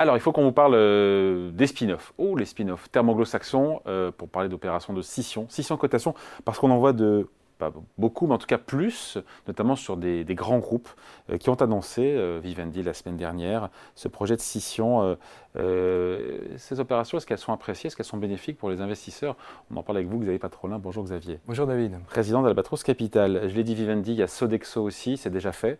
Alors, il faut qu'on vous parle euh, des spin-offs. Oh, les spin-offs thermo-anglo-saxons, euh, pour parler d'opérations de scission. Scission cotation, parce qu'on en voit de, pas beaucoup, mais en tout cas plus, notamment sur des, grands groupes euh, qui ont annoncé, Vivendi la semaine dernière, ce projet de scission. ces opérations, est-ce qu'elles sont appréciées Est-ce qu'elles sont bénéfiques pour les investisseurs? On en parle avec vous, Xavier Patrolin. Bonjour Xavier. Bonjour David. Président d'Albatros Capital. Je l'ai dit, Vivendi, il y a Sodexo aussi, c'est déjà fait.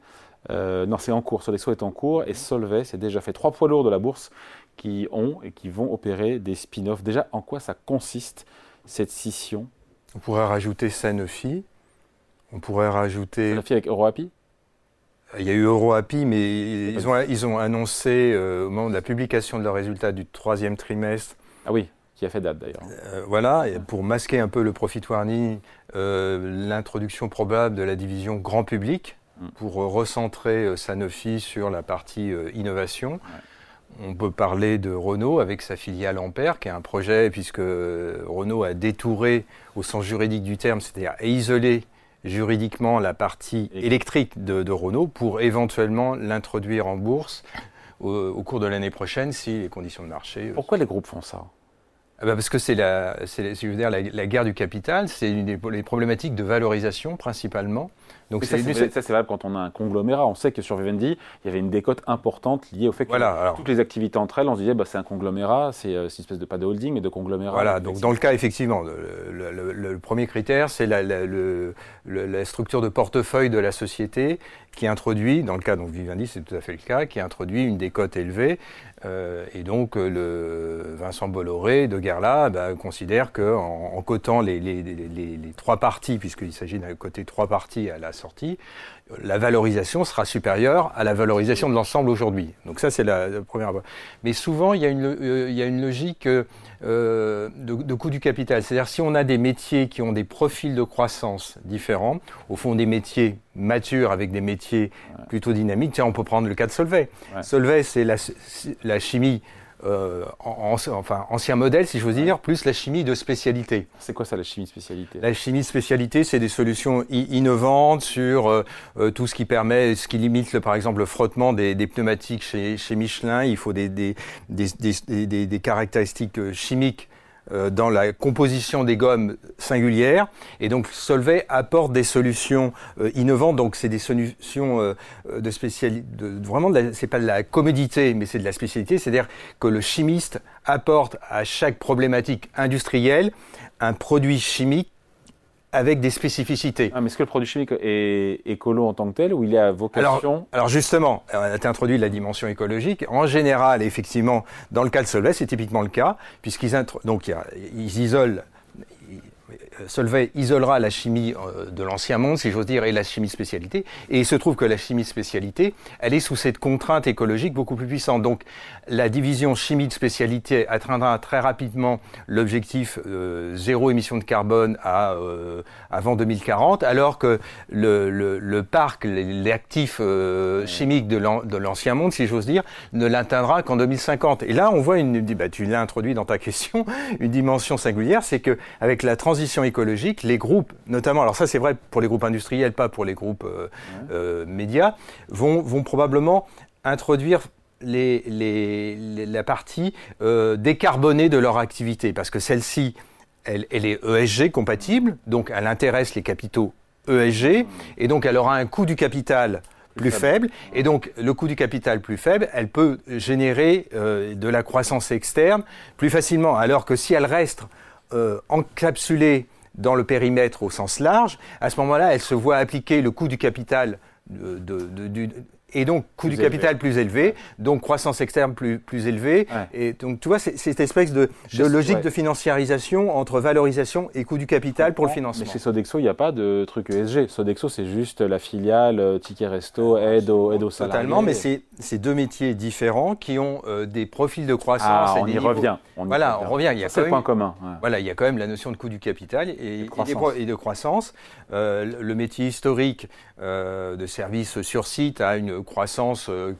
Euh, non, c'est en cours. Sodexo est en cours et Solvay, c'est déjà fait. Trois poids lourds de la bourse qui ont et qui vont opérer des spin-offs. Déjà, en quoi ça consiste cette scission? On pourrait rajouter Sanofi. On pourrait rajouter. Sanofi avec EuroAPI il y a eu EuroAPI, mais ils ont, ils ont annoncé euh, au moment de la publication de leurs résultats du troisième trimestre. Ah oui, qui a fait date d'ailleurs. Euh, voilà, pour masquer un peu le profit warning, l'introduction probable de la division grand public, pour recentrer euh, Sanofi sur la partie euh, innovation. On peut parler de Renault avec sa filiale Ampère, qui est un projet, puisque euh, Renault a détouré, au sens juridique du terme, c'est-à-dire isolé juridiquement la partie électrique de, Renault pour éventuellement l'introduire en bourse au, cours de l'année prochaine si les conditions de marché. Pourquoi les groupes font ça? Parce que c'est la, je veux dire, la, guerre du capital, c'est une des les problématiques de valorisation principalement. Donc ça, c'est valable quand on a un conglomérat. On sait que sur Vivendi, il y avait une décote importante liée au fait que toutes les activités entre elles, on se disait bah, c'est un conglomérat, c'est euh, une espèce de pas de holding, mais de conglomérat. Voilà, donc dans le cas, effectivement, le, premier critère, c'est la, la, structure de portefeuille de la société qui introduit, dans le cas donc Vivendi, c'est tout à fait le cas, qui introduit une décote élevée. Euh, et donc euh, le Vincent Bolloré de Guerla bah, considère qu'en en, cotant les, les, les, les, trois parties, puisqu'il s'agit d'un côté trois parties à la sortie, la valorisation sera supérieure à la valorisation de l'ensemble aujourd'hui. Donc ça, c'est la, première. Mais souvent, il y a une, euh, il y a une logique euh, de, de, coût du capital. C'est-à-dire, si on a des métiers qui ont des profils de croissance différents, au fond des métiers matures avec des métiers plutôt dynamiques, tiens, on peut prendre le cas de Solvay. Solvay, c'est la, la chimie euh, enfin, ancien modèle, si j'ose dire, plus la chimie de spécialité. C'est quoi ça, la chimie de spécialité? La chimie de spécialité, c'est des solutions innovantes sur euh, euh, tout ce qui permet, ce qui limite, le, par exemple, le frottement des, des pneumatiques chez, chez, Michelin. Il faut des, des, des, des caractéristiques chimiques euh, dans la composition des gommes singulières. Et donc Solvay apporte des solutions euh, innovantes. Donc c'est des solutions euh, de spécialité, vraiment, c'est pas de la commodité, mais c'est de la spécialité. C'est-à-dire que le chimiste apporte à chaque problématique industrielle un produit chimique avec des spécificités. Ah, mais est-ce que le produit chimique est écolo en tant que tel ou il est à vocation Alors, justement, on a introduit la dimension écologique. En général, effectivement, dans le cas de Solvay, c'est typiquement le cas, puisqu'ils donc ils isolent Solvay isolera la chimie euh, de l'ancien monde, si j'ose dire, et la chimie spécialité. Et il se trouve que la chimie spécialité, elle est sous cette contrainte écologique beaucoup plus puissante. Donc, la division chimie de spécialité atteindra très rapidement l'objectif euh, zéro émission de carbone à, euh, avant 2040, alors que le, parc, les, actifs chimiques de l'ancien monde, si j'ose dire, ne l'atteindra qu'en 2050. Et là, on voit une, bah, tu l'as introduit dans ta question, une dimension singulière, c'est que avec la transition écologique, les groupes, notamment, alors ça c'est vrai pour les groupes industriels, pas pour les groupes euh, euh, médias, vont, vont probablement introduire les, les, la partie euh, décarbonée de leur activité, parce que celle-ci, elle, elle, est ESG compatible, donc elle intéresse les capitaux ESG, et donc elle aura un coût du capital plus faible. Et donc, le coût du capital plus faible, elle peut générer de la croissance externe plus facilement. Alors que si elle reste encapsulée dans le périmètre au sens large, à ce moment-là, elle se voit appliquer le coût du capital de, et donc coût du capital plus élevé, donc croissance externe plus, plus élevée. Et donc tu vois, c'est cette espèce de, de logique de financiarisation entre valorisation et coût du capital pour le financement. Mais chez Sodexo, il n'y a pas de truc ESG. Sodexo, c'est juste la filiale, euh, ticket resto, aide aux, aide aux salariés. Totalement, mais c'est deux métiers différents qui ont euh, des profils de croissance. Ah, on, y revient, voilà, on revient. Il y a quand même, point commun. Voilà, il y a quand même la notion de coût du capital et, et, de croissance. Euh, le métier historique de service sur site a une croissance euh,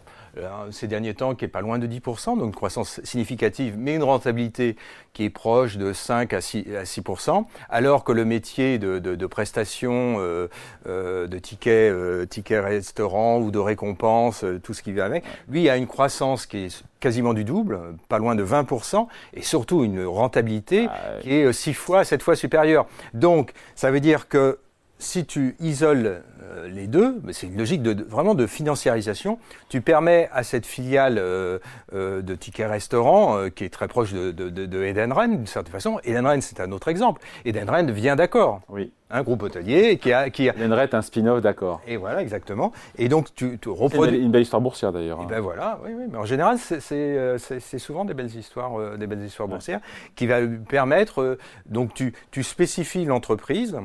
ces derniers temps qui est pas loin de 10%, donc une croissance significative, mais une rentabilité qui est proche de 5 à 6, à 6% alors que le métier de, de, de prestation, euh, euh, de tickets, euh, tickets restaurant ou de récompense, tout ce qui vient avec, lui a une croissance qui est quasiment du double, pas loin de 20%, et surtout une rentabilité ah, qui est 6 fois, 7 fois supérieure. Donc, ça veut dire que si tu isoles euh, les deux, c'est une logique de, vraiment de financiarisation, tu permets à cette filiale euh, euh, de tickets restaurant, qui est très proche de, de, de Edenren d'une certaine façon, Edenren c'est un autre exemple, Edenren vient d'accord. Oui. Un groupe hôtelier qui a... Qui a... Edenren un spin-off d'accord. Et voilà, exactement. Et donc tu, tu reproduis... Une, une, belle histoire boursière d'ailleurs. Et hein. ben voilà, oui, oui, mais en général c'est souvent des belles histoires, des belles histoires boursières qui va permettre, donc tu, tu spécifies l'entreprise,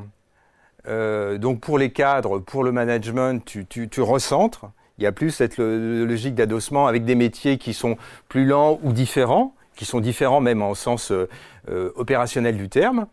euh, donc pour les cadres, pour le management, tu, recentres. Il y a plus cette logique d'adossement avec des métiers qui sont plus lents ou différents, qui sont différents même en sens euh, euh opérationnel du terme.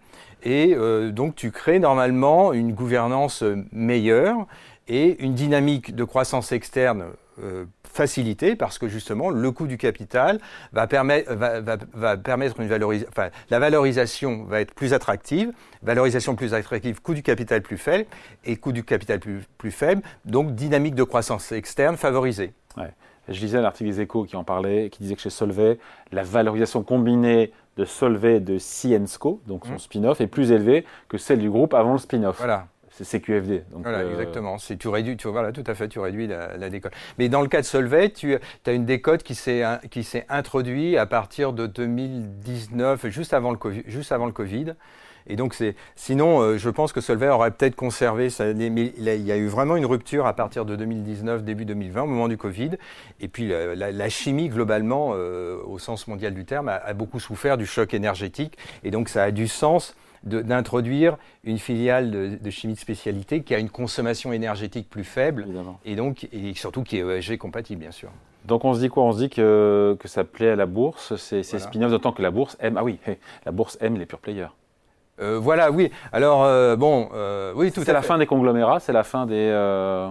Et donc tu crées normalement une gouvernance meilleure et une dynamique de croissance externe euh, facilité parce que justement le coût du capital va permettre, va, va, va permettre une valorisation, enfin la valorisation va être plus attractive, valorisation plus attractive, coût du capital plus faible et coût du capital plus, plus faible, donc dynamique de croissance externe favorisée. Ouais. Je lisais un article des Échos qui en parlait, qui disait que chez Solvay, la valorisation combinée de Solvay de Ciensco, donc son mmh. spin-off, est plus élevée que celle du groupe avant le spin-off. Voilà c'est CQFD. Donc voilà, euh... exactement. Tu réduis, tu, voilà, tout à fait, tu réduis la, la décote. Mais dans le cas de Solvay, tu as une décote qui s'est introduite à partir de 2019, juste avant le Covid. Juste avant le COVID. Et donc, c'est, sinon, euh, je pense que Solvay aurait peut-être conservé ça. Mais il y a eu vraiment une rupture à partir de 2019, début 2020, au moment du Covid. Et puis, la, la, la chimie, globalement, euh, au sens mondial du terme, a, a, beaucoup souffert du choc énergétique. Et donc, ça a du sens d'introduire une filiale de, de, chimie de spécialité qui a une consommation énergétique plus faible Évidemment. et donc et surtout qui est ESG compatible bien sûr. Donc on se dit quoi? On se dit que, que ça plaît à la bourse, c'est voilà. spin-off, d'autant que la bourse aime. Ah oui, la bourse aime les pure players. Euh, voilà, oui. Alors euh, bon, euh, oui, tout. C'est la fin des conglomérats, c'est la fin des.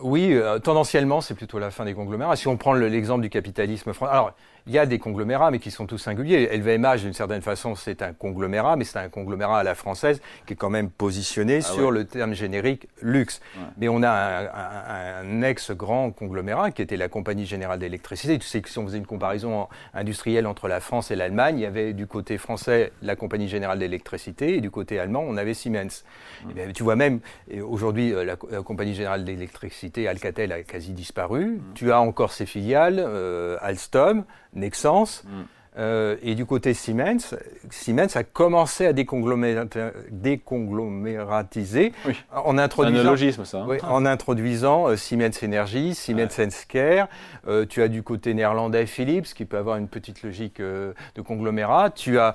Oui, tendanciellement, c'est plutôt la fin des conglomérats. Si on prend l'exemple du capitalisme français, alors il y a des conglomérats, mais qui sont tous singuliers. LVMH, d'une certaine façon, c'est un conglomérat, mais c'est un conglomérat à la française qui est quand même positionné ah sur ouais. le terme générique luxe. Ouais. Mais on a un, un, un ex-grand conglomérat qui était la Compagnie Générale d'Électricité. Tu sais que si on faisait une comparaison industrielle entre la France et l'Allemagne, il y avait du côté français la Compagnie Générale d'Électricité et du côté allemand, on avait Siemens. Ouais. Bien, tu vois même, aujourd'hui, la, la, Compagnie Générale d'Électricité, Alcatel, a quasi disparu. Tu as encore ses filiales, euh, Alstom, Nexans. Mm. Euh, et du côté Siemens, Siemens a commencé à déconglomératiser oui. en introduisant, ça, hein. oui, en introduisant euh, Siemens Energy, Siemens ouais. Healthcare. Euh, tu as du côté néerlandais Philips qui peut avoir une petite logique de conglomérat. Tu as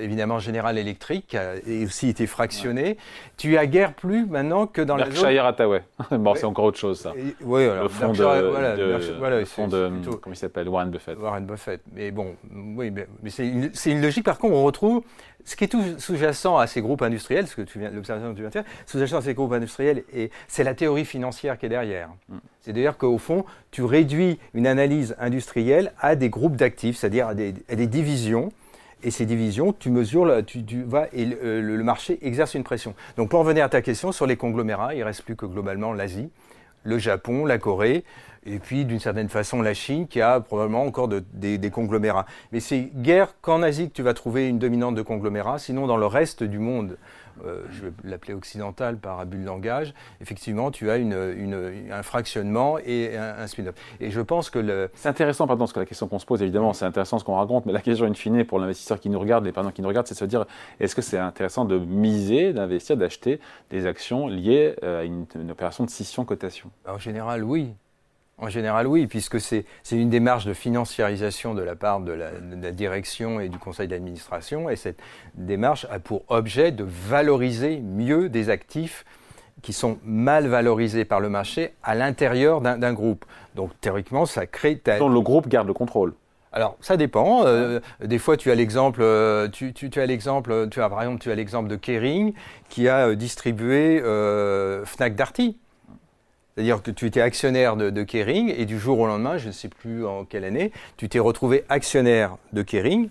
évidemment General Electric qui a aussi été fractionné. Ouais. Tu as guère plus maintenant que dans Berkshire la zone... Hathaway. bon, c'est encore autre chose ça. Et, oui, alors, le fond Berkshire, de, voilà, de, voilà, le fond de, plutôt, comment il s'appelle, Warren Buffett. Warren Buffett. Mais bon, oui, mais, mais c'est une, une, logique, par contre, on retrouve ce qui est tout sous-jacent à ces groupes industriels, ce que tu viens, l'observation que tu viens de faire, sous-jacent à ces groupes industriels, et c'est la théorie financière qui est derrière. Mm. C'est-à-dire qu'au fond, tu réduis une analyse industrielle à des groupes d'actifs, c'est-à-dire à des, à des divisions, et ces divisions, tu mesures, tu, tu vas, et le, le, marché exerce une pression. Donc pour revenir à ta question sur les conglomérats, il ne reste plus que globalement l'Asie, le Japon, la Corée, et puis d'une certaine façon la Chine qui a probablement encore de, des, des, conglomérats. Mais c'est guère qu'en Asie que tu vas trouver une dominante de conglomérats, sinon dans le reste du monde, je vais l'appeler occidental par abus de langage, effectivement tu as une, une, un fractionnement et un, un spin-off. Et je pense que le... C'est intéressant, pardon, parce que la question qu'on se pose, évidemment, c'est intéressant ce qu'on raconte, mais la question in fine pour l'investisseur qui nous regarde, les parents qui nous regardent, c'est de se dire, est-ce que c'est intéressant de miser, d'investir, d'acheter des actions liées euh, à une, une opération de scission-cotation? En général, oui. En général, oui, puisque c'est une démarche de financiarisation de la part de la, de la direction et du conseil d'administration, et cette démarche a pour objet de valoriser mieux des actifs qui sont mal valorisés par le marché à l'intérieur d'un groupe. Donc théoriquement, ça crée... dont le groupe garde le contrôle. Alors ça dépend. Euh, des fois, tu as l'exemple, euh, tu, tu, tu, as l'exemple, tu as par exemple, tu as l'exemple de Kering qui a euh, distribué euh, Fnac Darty C'est-à-dire que tu étais actionnaire de, Kering et du jour au lendemain, je ne sais plus en quelle année, tu t'es retrouvé actionnaire de Kering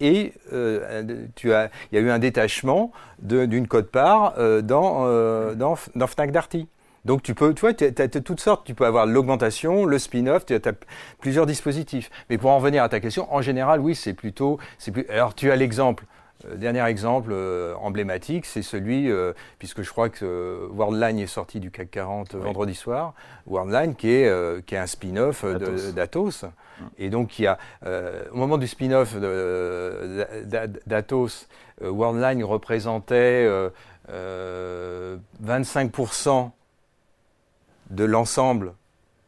et euh, il y a eu un détachement d'une cote-part euh, dans, euh, dans, dans, Fnac Darty. Donc tu peux, tu vois, tu as, toutes sortes, tu peux avoir l'augmentation, le spin-off, tu as, plusieurs dispositifs. Mais pour en revenir à ta question, en général, oui, c'est plutôt. Alors tu as l'exemple dernier exemple euh, emblématique, c'est celui, euh, puisque je crois que Worldline est sorti du CAC 40 vendredi soir, Worldline qui est, qui est un spin-off d'Atos. Et donc, il y a, au moment du spin-off d'Atos, Worldline représentait 25% de l'ensemble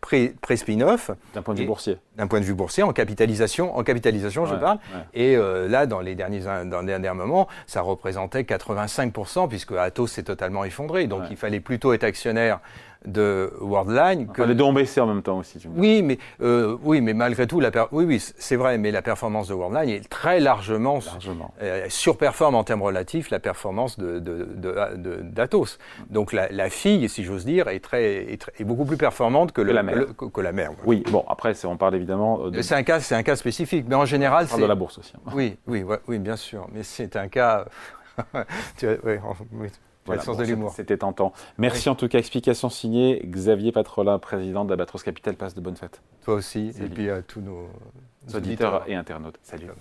pré-spin-off. D'un point de vue boursier. D'un point de vue boursier, en capitalisation, en capitalisation je parle. Et euh, là, dans les, derniers, dans les derniers moments, ça représentait 85%, puisque Atos s'est totalement effondré. Donc il fallait plutôt être actionnaire de Worldline. que... les deux ont baissé en même temps aussi. oui, mais, euh, oui, mais malgré tout, la oui, oui, c'est vrai, mais la performance de Worldline est très largement, largement. Euh, surperforme en termes relatifs la performance de, d'Atos. Donc la, fille, si j'ose dire, est, très, est, beaucoup plus performante que, la mère. Que, la mère Oui, bon, après, on parle évidemment. Euh, de... C'est un cas, c'est un cas spécifique, mais en général, c'est. de la bourse aussi. Hein. Oui, oui, oui, bien sûr, mais c'est un cas. tu oui, voilà, de. C'était tentant. Merci en tout cas. Explication signée Xavier Patrolin, président d'Abatros Capital. Passe de bonnes fêtes. Toi aussi. Et puis à tous nos auditeurs, et internautes. Salut. Salut.